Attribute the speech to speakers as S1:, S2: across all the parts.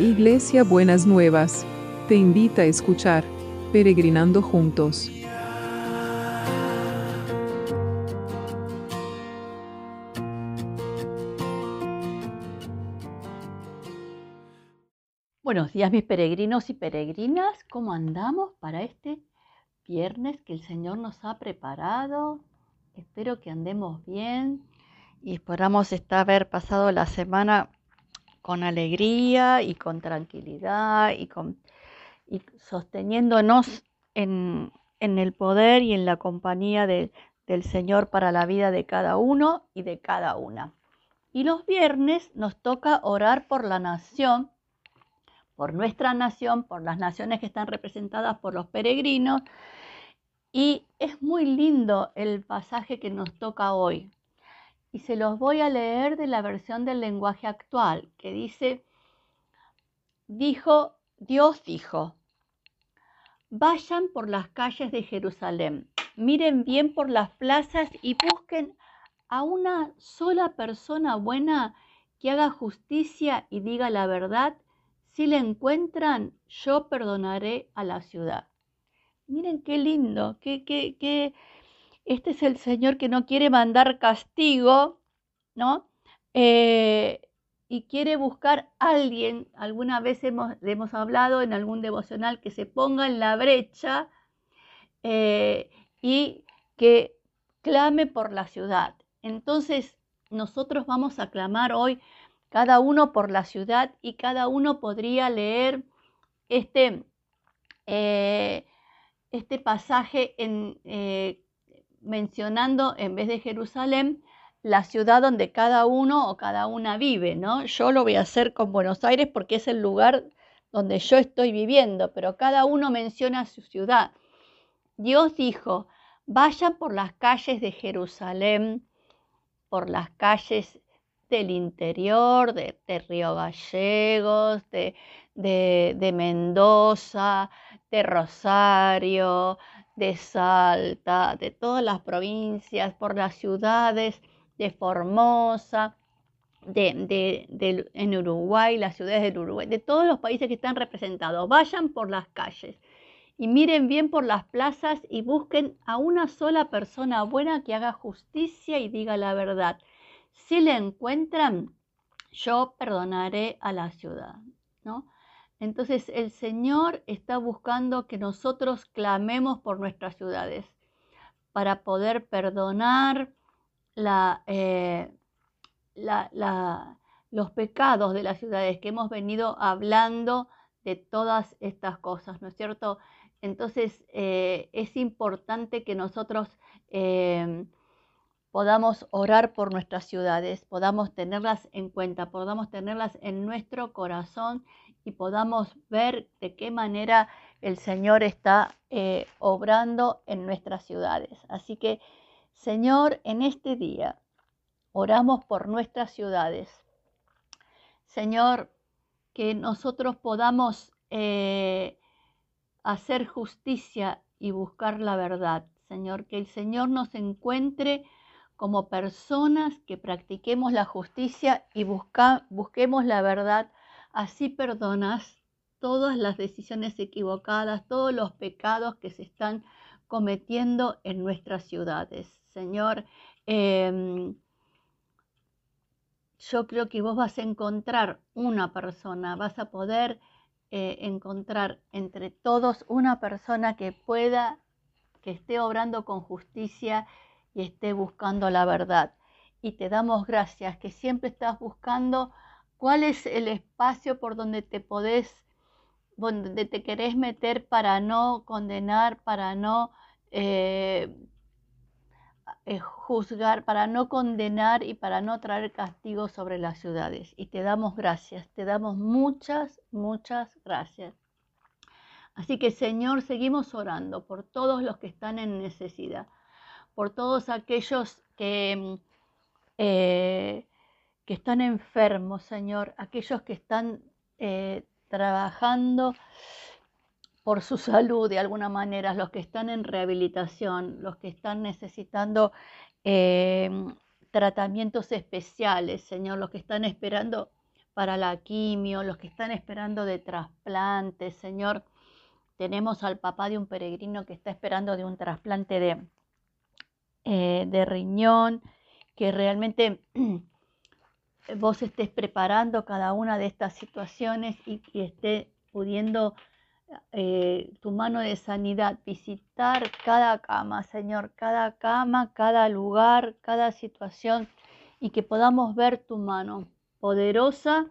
S1: Iglesia Buenas Nuevas, te invita a escuchar Peregrinando Juntos.
S2: Buenos días mis peregrinos y peregrinas, ¿cómo andamos para este viernes que el Señor nos ha preparado? Espero que andemos bien y esperamos estar, haber pasado la semana con alegría y con tranquilidad y, con, y sosteniéndonos en, el poder y en la compañía del Señor para la vida de cada uno y de cada una. Y los viernes nos toca orar por la nación, por nuestra nación, por las naciones que están representadas por los peregrinos. Y es muy lindo el pasaje que nos toca hoy y se los voy a leer de la versión del lenguaje actual, que dice, dijo, Dios dijo, vayan por las calles de Jerusalén, miren bien por las plazas y busquen a una sola persona buena que haga justicia y diga la verdad. Si la encuentran, yo perdonaré a la ciudad. Miren qué lindo, qué, qué, qué, este es el Señor que no quiere mandar castigo, ¿no? Eh, y quiere buscar a alguien, alguna vez hemos, hemos, hablado en algún devocional, que se ponga en la brecha eh, y que clame por la ciudad. Entonces, nosotros vamos a clamar hoy cada uno por la ciudad y cada uno podría leer este, eh, este pasaje en mencionando en vez de Jerusalén la ciudad donde cada uno o cada una vive, ¿no? Yo lo voy a hacer con Buenos Aires porque es el lugar donde yo estoy viviendo, pero cada uno menciona su ciudad. Dios dijo, vayan por las calles de Jerusalén, por las calles del interior, de, Río Gallegos, de, de Mendoza, de Rosario, de Salta, de todas las provincias, por las ciudades de Formosa, de, en Uruguay, las ciudades del Uruguay, de todos los países que están representados. Vayan por las calles y miren bien por las plazas y busquen a una sola persona buena que haga justicia y diga la verdad. Si le encuentran, yo perdonaré a la ciudad. ¿no? Entonces el Señor está buscando que nosotros clamemos por nuestras ciudades para poder perdonar eh, los pecados de las ciudades que hemos venido hablando de todas estas cosas, ¿no es cierto? Entonces eh, es importante que nosotros eh, podamos orar por nuestras ciudades, podamos tenerlas en cuenta, podamos tenerlas en nuestro corazón y podamos ver de qué manera el Señor está eh, obrando en nuestras ciudades. Así que, Señor, en este día oramos por nuestras ciudades. Señor, que nosotros podamos eh, hacer justicia y buscar la verdad. Señor, que el Señor nos encuentre como personas que practiquemos la justicia y busquemos la verdad Así perdonas todas las decisiones equivocadas, todos los pecados que se están cometiendo en nuestras ciudades. Señor, em, yo creo que vos vas a encontrar una persona, vas a poder eh, encontrar entre todos una persona que pueda, que esté obrando con justicia y esté buscando la verdad. Y te damos gracias que siempre estás buscando ¿Cuál es el espacio por donde te podés, donde te querés meter para no condenar, para no eh, eh, juzgar, para no condenar y para no traer castigo sobre las ciudades? Y te damos gracias, te damos muchas, muchas gracias. Así que Señor, seguimos orando por todos los que están en necesidad, por todos aquellos que... Eh, que están enfermos, Señor, aquellos que están eh, trabajando por su salud de alguna manera, los que están en rehabilitación, los que están necesitando em, tratamientos especiales, Señor, los que están esperando para la quimio, los que están esperando de trasplante, Señor. Tenemos al papá de un peregrino que está esperando de un trasplante de, eh, de riñón, que realmente vos estés preparando cada una de estas situaciones y, y esté pudiendo eh, tu mano de sanidad, visitar cada cama, Señor, cada cama, cada lugar, cada situación y que podamos ver tu mano poderosa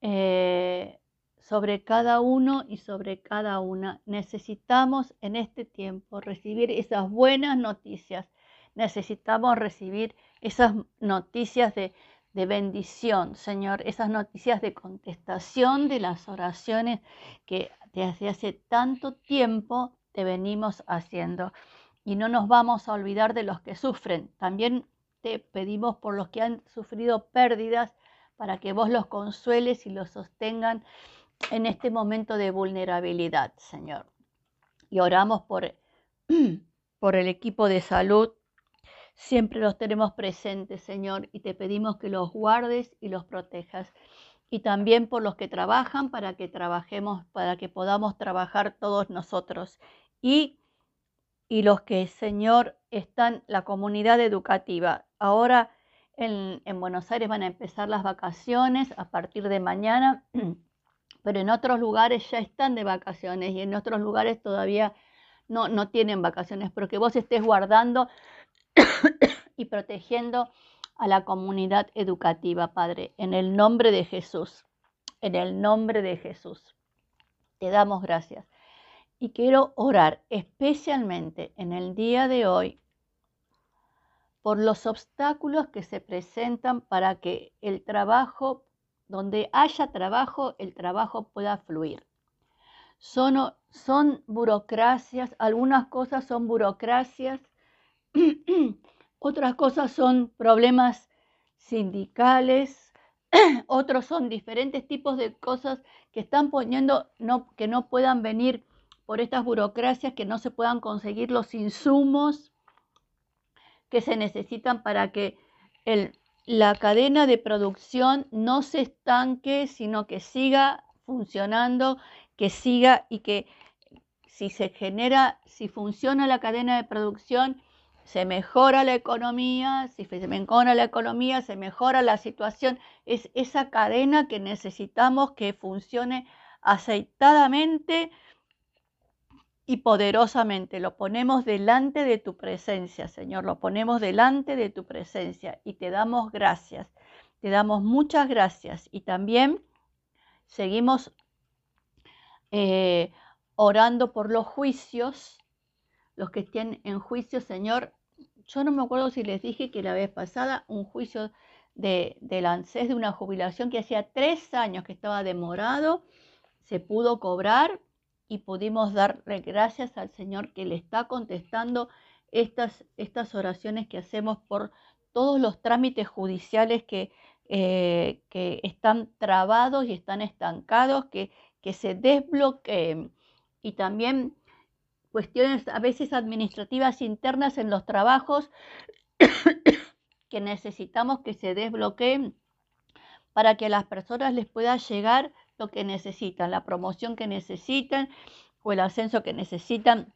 S2: eh, sobre cada uno y sobre cada una. Necesitamos en este tiempo recibir esas buenas noticias. Necesitamos recibir esas noticias de, de bendición, Señor, esas noticias de contestación de las oraciones que desde hace tanto tiempo te venimos haciendo. Y no nos vamos a olvidar de los que sufren. También te pedimos por los que han sufrido pérdidas para que vos los consueles y los sostengan en este momento de vulnerabilidad, Señor. Y oramos por, por el equipo de salud. Siempre los tenemos presentes, Señor, y te pedimos que los guardes y los protejas. Y también por los que trabajan para que trabajemos, para que podamos trabajar todos nosotros. Y, y los que, Señor, están, la comunidad educativa. Ahora en, Buenos Aires van a empezar las vacaciones a partir de mañana, pero en otros lugares ya están de vacaciones y en otros lugares todavía no, no tienen vacaciones, pero que vos estés guardando y protegiendo a la comunidad educativa, Padre, en el nombre de Jesús, en el nombre de Jesús. Te damos gracias. Y quiero orar especialmente en el día de hoy por los obstáculos que se presentan para que el trabajo, donde haya trabajo, el trabajo pueda fluir. Son, son burocracias, algunas cosas son burocracias, otras cosas son problemas sindicales, otros son diferentes tipos de cosas que están poniendo que no puedan venir por estas burocracias, que no se puedan conseguir los insumos que se necesitan para que la cadena de producción no se estanque, sino que siga funcionando, que siga y que si se genera, si funciona la cadena de producción, se mejora la economía, si se mejora la economía, se mejora la situación. Es esa cadena que necesitamos que funcione aceitadamente y poderosamente lo ponemos delante de tu presencia, Señor, lo ponemos delante de tu presencia y te damos gracias, te damos muchas gracias y también seguimos eh, orando por los juicios, los que estén en juicio, Señor. Yo no me acuerdo si les dije que la vez pasada un juicio de, del ANSES de una jubilación que hacía tres años que estaba demorado, se pudo cobrar y pudimos darle gracias al Señor que le está contestando estas, estas oraciones que hacemos por todos los trámites judiciales que, eh, que están trabados y están estancados, que, que se desbloqueen. Y también cuestiones a veces administrativas internas en los trabajos que necesitamos que se desbloqueen para que a las personas les pueda llegar lo que necesitan, la promoción que necesitan o el ascenso que necesitan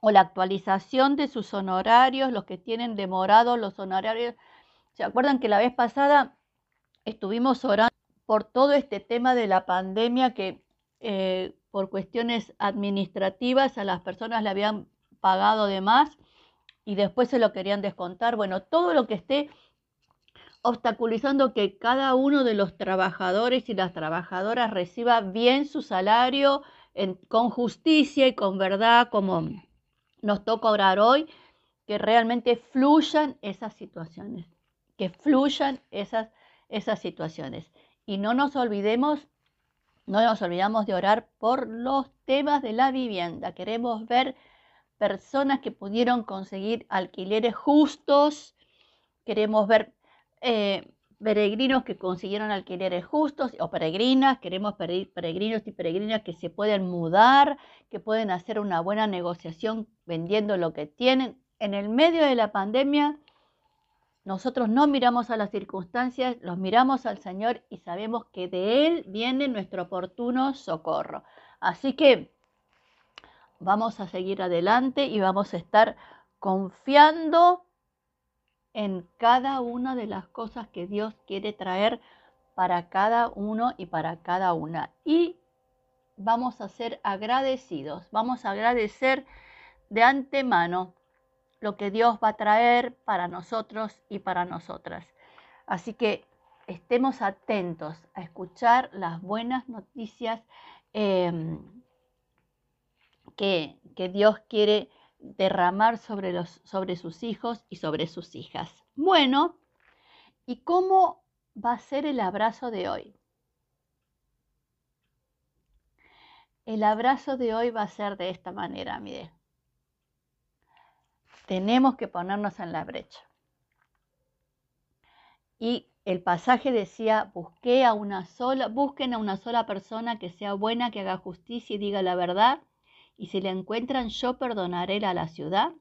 S2: o la actualización de sus honorarios, los que tienen demorados los honorarios. ¿Se acuerdan que la vez pasada estuvimos orando por todo este tema de la pandemia que eh, por cuestiones administrativas a las personas le habían pagado de más y después se lo querían descontar? Bueno, todo lo que esté obstaculizando que cada uno de los trabajadores y las trabajadoras reciba bien su salario con justicia y con verdad, como nos toca orar hoy, que realmente fluyan esas situaciones, que fluyan esas, esas situaciones. Y no nos olvidemos, no nos olvidamos de orar por los temas de la vivienda. Queremos ver personas que pudieron conseguir alquileres justos, queremos ver eh, peregrinos que consiguieron alquileres justos o peregrinas, queremos peregrinos y peregrinas que se pueden mudar, que pueden hacer una buena negociación vendiendo lo que tienen. En el medio de la pandemia nosotros no miramos a las circunstancias, los miramos al Señor y sabemos que de Él viene nuestro oportuno socorro. Así que vamos a seguir adelante y vamos a estar confiando en cada una de las cosas que Dios quiere traer para cada uno y para cada una. Y vamos a ser agradecidos, vamos a agradecer de antemano lo que Dios va a traer para nosotros y para nosotras. Así que estemos atentos a escuchar las buenas noticias em, que, que, Dios quiere derramar sobre, los, sobre sus hijos y sobre sus hijas. Bueno, ¿y cómo va a ser el abrazo de hoy? El abrazo de hoy va a ser de esta manera, mire. Tenemos que ponernos en la brecha. Y el pasaje decía, busqué a una sola, busquen a una sola persona que sea buena, que haga justicia y diga la verdad, y si la encuentran yo perdonaré a la ciudad.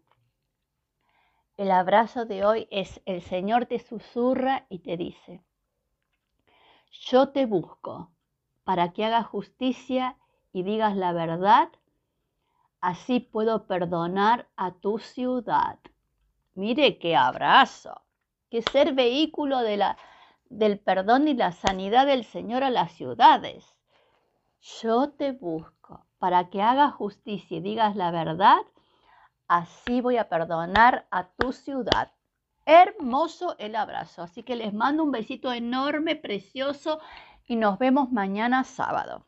S2: El abrazo de hoy es el Señor te susurra y te dice, yo te busco para que hagas justicia y digas la verdad Así puedo perdonar a tu ciudad. Mire qué abrazo, que ser vehículo de la, del perdón y la sanidad del Señor a las ciudades. Yo te busco para que hagas justicia y digas la verdad. Así voy a perdonar a tu ciudad. Hermoso el abrazo. Así que les mando un besito enorme, precioso y nos vemos mañana sábado.